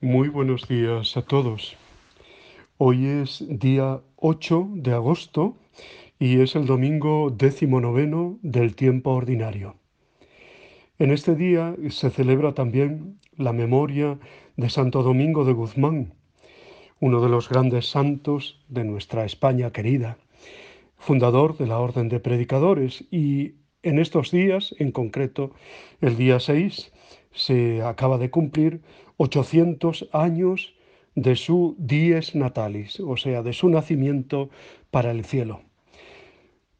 Muy buenos días a todos. Hoy es día 8 de agosto y es el domingo décimo noveno del tiempo ordinario. En este día se celebra también la memoria de Santo Domingo de Guzmán, uno de los grandes santos de nuestra España querida, fundador de la Orden de Predicadores y en estos días, en concreto el día 6, se acaba de cumplir 800 años de su dies natalis, o sea, de su nacimiento para el cielo.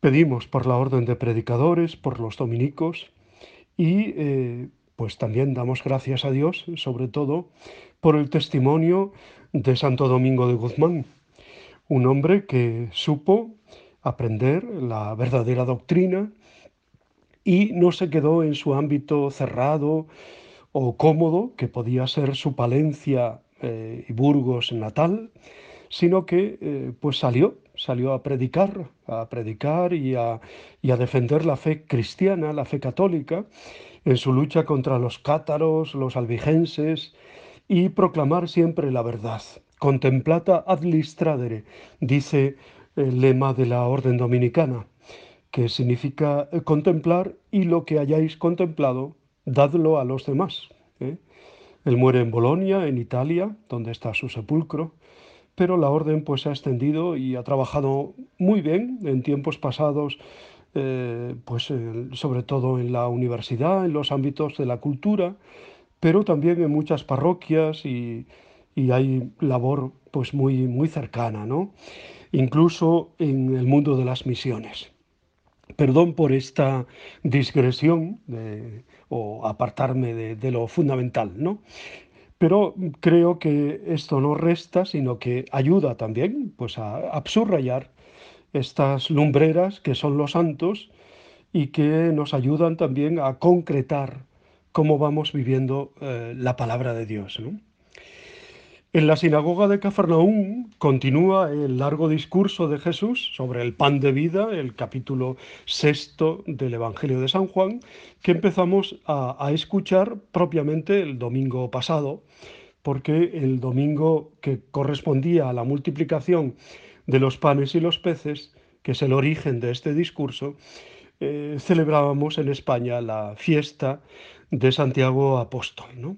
Pedimos por la orden de predicadores, por los dominicos y eh, pues también damos gracias a Dios, sobre todo, por el testimonio de Santo Domingo de Guzmán, un hombre que supo aprender la verdadera doctrina y no se quedó en su ámbito cerrado, o cómodo, que podía ser su Palencia eh, y Burgos natal, sino que eh, pues salió, salió a predicar, a predicar y a, y a defender la fe cristiana, la fe católica, en su lucha contra los cátaros, los albigenses, y proclamar siempre la verdad. Contemplata ad listradere, dice el lema de la orden dominicana, que significa eh, contemplar y lo que hayáis contemplado, dadlo a los demás. ¿eh? Él muere en Bolonia, en Italia, donde está su sepulcro, pero la orden pues se ha extendido y ha trabajado muy bien en tiempos pasados, eh, pues sobre todo en la universidad, en los ámbitos de la cultura, pero también en muchas parroquias y, y hay labor pues muy, muy cercana, ¿no? incluso en el mundo de las misiones. Perdón por esta digresión o apartarme de, lo fundamental, ¿no? Pero creo que esto no resta, sino que ayuda también pues, a, a subrayar estas lumbreras que son los santos y que nos ayudan también a concretar cómo vamos viviendo eh, la palabra de Dios. ¿no? En la sinagoga de Cafarnaúm continúa el largo discurso de Jesús sobre el pan de vida, el capítulo sexto del Evangelio de San Juan, que empezamos a, escuchar propiamente el domingo pasado, porque el domingo que correspondía a la multiplicación de los panes y los peces, que es el origen de este discurso, eh, celebrábamos en España la fiesta de Santiago Apóstol. ¿no?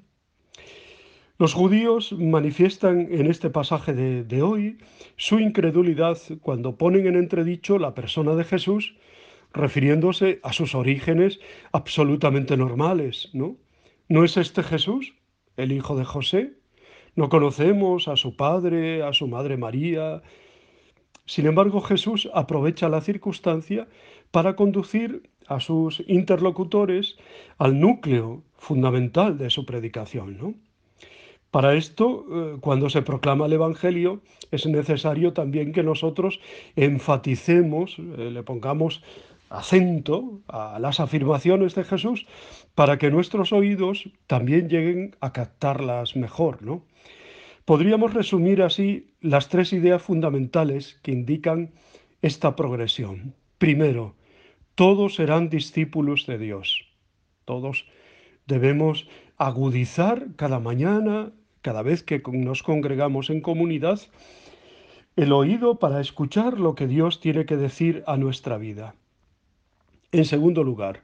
Los judíos manifiestan en este pasaje de, hoy su incredulidad cuando ponen en entredicho la persona de Jesús, refiriéndose a sus orígenes absolutamente normales, ¿no? ¿No es este Jesús, el hijo de José? ¿No conocemos a su padre, a su madre María? Sin embargo, Jesús aprovecha la circunstancia para conducir a sus interlocutores al núcleo fundamental de su predicación, ¿no? Para esto, eh, cuando se proclama el Evangelio, es necesario también que nosotros enfaticemos, eh, le pongamos acento a las afirmaciones de Jesús para que nuestros oídos también lleguen a captarlas mejor, ¿no? Podríamos resumir así las tres ideas fundamentales que indican esta progresión. Primero, todos serán discípulos de Dios. Todos debemos agudizar cada mañana cada vez que nos congregamos en comunidad, el oído para escuchar lo que Dios tiene que decir a nuestra vida. En segundo lugar,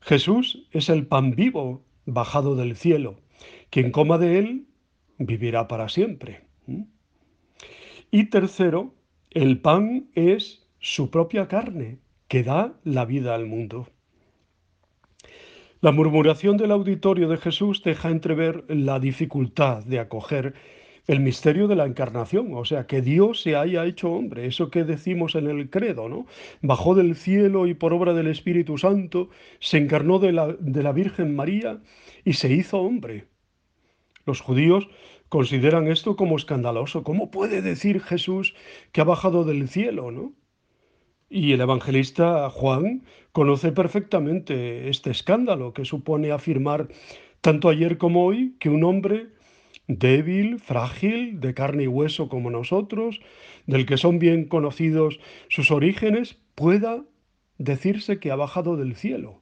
Jesús es el pan vivo bajado del cielo. Quien coma de él vivirá para siempre. Y tercero, el pan es su propia carne, que da la vida al mundo. La murmuración del auditorio de Jesús deja entrever la dificultad de acoger el misterio de la encarnación, o sea, que Dios se haya hecho hombre, eso que decimos en el credo, ¿no? Bajó del cielo y por obra del Espíritu Santo se encarnó de la, Virgen María y se hizo hombre. Los judíos consideran esto como escandaloso. ¿Cómo puede decir Jesús que ha bajado del cielo, no? Y el evangelista Juan conoce perfectamente este escándalo que supone afirmar tanto ayer como hoy que un hombre débil, frágil, de carne y hueso como nosotros, del que son bien conocidos sus orígenes, pueda decirse que ha bajado del cielo.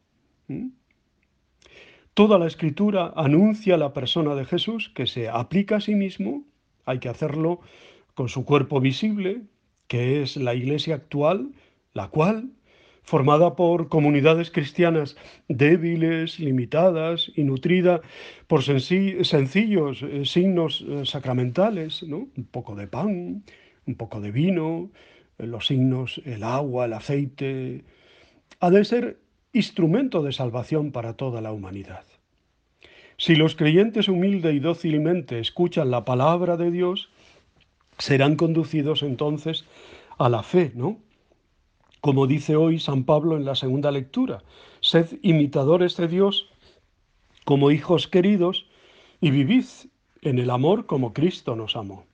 Toda la escritura anuncia la persona de Jesús que se aplica a sí mismo, hay que hacerlo con su cuerpo visible, que es la iglesia actual, la cual, formada por comunidades cristianas débiles, limitadas y nutrida por sencillos eh, signos eh, sacramentales, ¿no? un poco de pan, un poco de vino, eh, los signos, el agua, el aceite, ha de ser instrumento de salvación para toda la humanidad. Si los creyentes humilde y dócilmente escuchan la palabra de Dios, serán conducidos entonces a la fe, ¿no? Como dice hoy San Pablo en la segunda lectura, sed imitadores de Dios como hijos queridos y vivid en el amor como Cristo nos amó.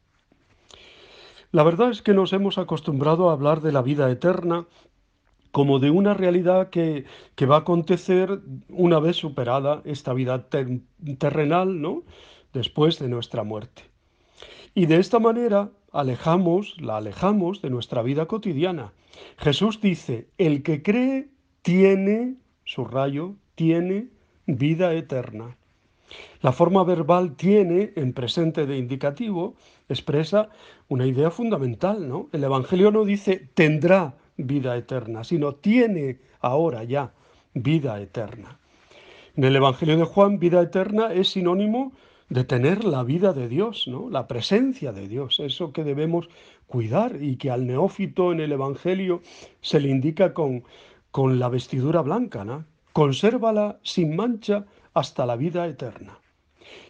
La verdad es que nos hemos acostumbrado a hablar de la vida eterna como de una realidad que, va a acontecer una vez superada esta vida terrenal, ¿no? Después de nuestra muerte. Y de esta manera alejamos, la alejamos de nuestra vida cotidiana. Jesús dice, el que cree tiene, subrayo, tiene vida eterna. La forma verbal tiene, en presente de indicativo, expresa una idea fundamental, ¿no? El Evangelio no dice tendrá vida eterna, sino tiene ahora ya vida eterna. En el Evangelio de Juan, vida eterna es sinónimo de tener la vida de Dios, ¿no? la presencia de Dios, eso que debemos cuidar y que al neófito en el Evangelio se le indica con, con la vestidura blanca, ¿no? consérvala sin mancha hasta la vida eterna.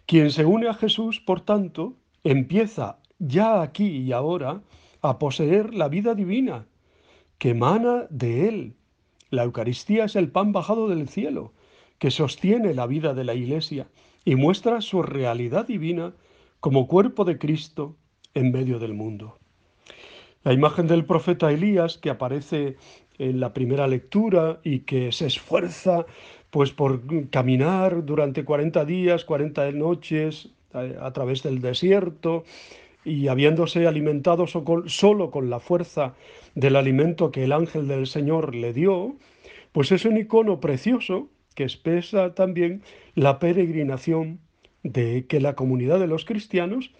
Quien se une a Jesús, por tanto, empieza ya aquí y ahora a poseer la vida divina que emana de Él. La Eucaristía es el pan bajado del cielo, que sostiene la vida de la Iglesia y muestra su realidad divina como cuerpo de Cristo en medio del mundo. La imagen del profeta Elías que aparece en la primera lectura y que se esfuerza pues por caminar durante 40 días, 40 noches eh, a, través del desierto y habiéndose alimentado solo con la fuerza del alimento que el ángel del Señor le dio, pues es un icono precioso que expresa también la peregrinación de que la comunidad de los cristianos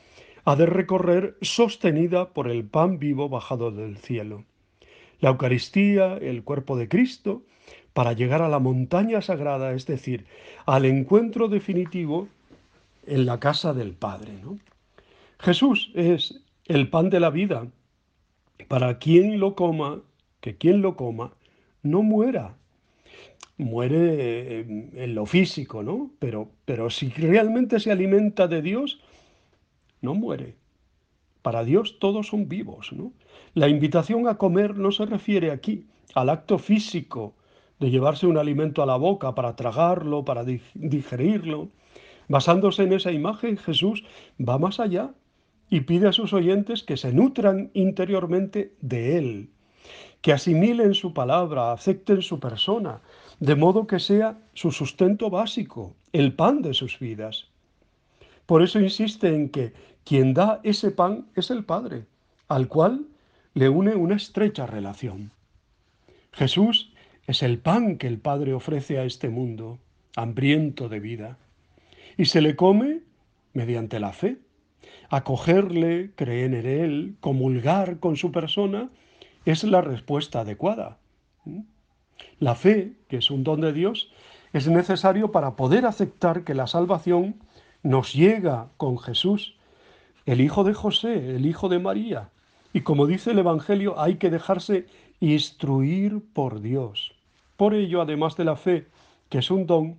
ha de recorrer sostenida por el pan vivo bajado del cielo. La Eucaristía, el cuerpo de Cristo, para llegar a la montaña sagrada, es decir, al encuentro definitivo en la casa del Padre. ¿no? Jesús es el pan de la vida. Para quien lo coma, que quien lo coma, no muera. Muere en lo físico, ¿no? Pero, pero si realmente se alimenta de Dios, no muere. Para Dios todos son vivos, ¿no? La invitación a comer no se refiere aquí al acto físico de llevarse un alimento a la boca para tragarlo, para digerirlo. Basándose en esa imagen, Jesús va más allá y pide a sus oyentes que se nutran interiormente de Él, que asimilen su palabra, acepten su persona, de modo que sea su sustento básico, el pan de sus vidas. Por eso insiste en que quien da ese pan es el Padre, al cual le une una estrecha relación. Jesús es el pan que el Padre ofrece a este mundo, hambriento de vida, y se le come mediante la fe acogerle, creer en él, comulgar con su persona, es la respuesta adecuada. La fe, que es un don de Dios, es necesario para poder aceptar que la salvación nos llega con Jesús, el hijo de José, el hijo de María. Y como dice el Evangelio, hay que dejarse instruir por Dios. Por ello, además de la fe, que es un don,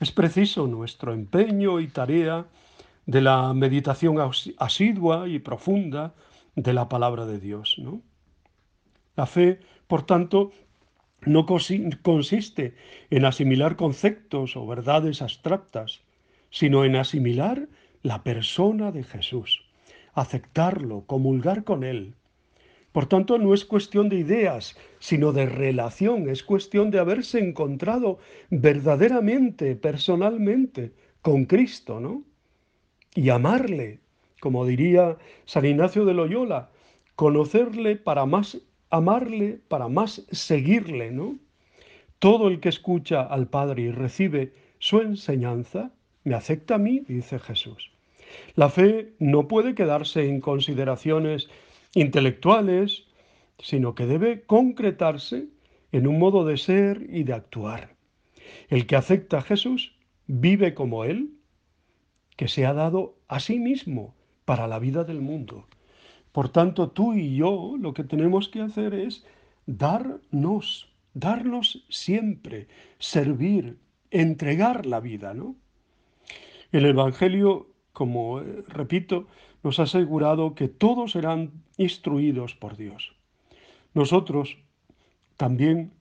es preciso nuestro empeño y tarea de la meditación asidua y profunda de la palabra de Dios. ¿no? La fe, por tanto, no consiste en asimilar conceptos o verdades abstractas, sino en asimilar la persona de Jesús, aceptarlo, comulgar con Él. Por tanto, no es cuestión de ideas, sino de relación, es cuestión de haberse encontrado verdaderamente, personalmente, con Cristo, ¿no? y amarle, como diría San Ignacio de Loyola, conocerle para más amarle, para más seguirle, ¿no? Todo el que escucha al Padre y recibe su enseñanza me acepta a mí, dice Jesús. La fe no puede quedarse en consideraciones intelectuales, sino que debe concretarse en un modo de ser y de actuar. El que acepta a Jesús vive como Él, que se ha dado a sí mismo para la vida del mundo. Por tanto, tú y yo lo que tenemos que hacer es darnos, darnos siempre, servir, entregar la vida, ¿no? El Evangelio, como eh, repito, nos ha asegurado que todos serán instruidos por Dios. Nosotros también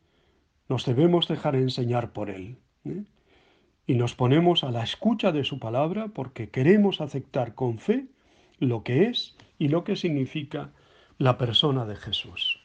nos debemos dejar enseñar por Él. ¿eh? Y nos ponemos a la escucha de su palabra porque queremos aceptar con fe lo que es y lo que significa la persona de Jesús.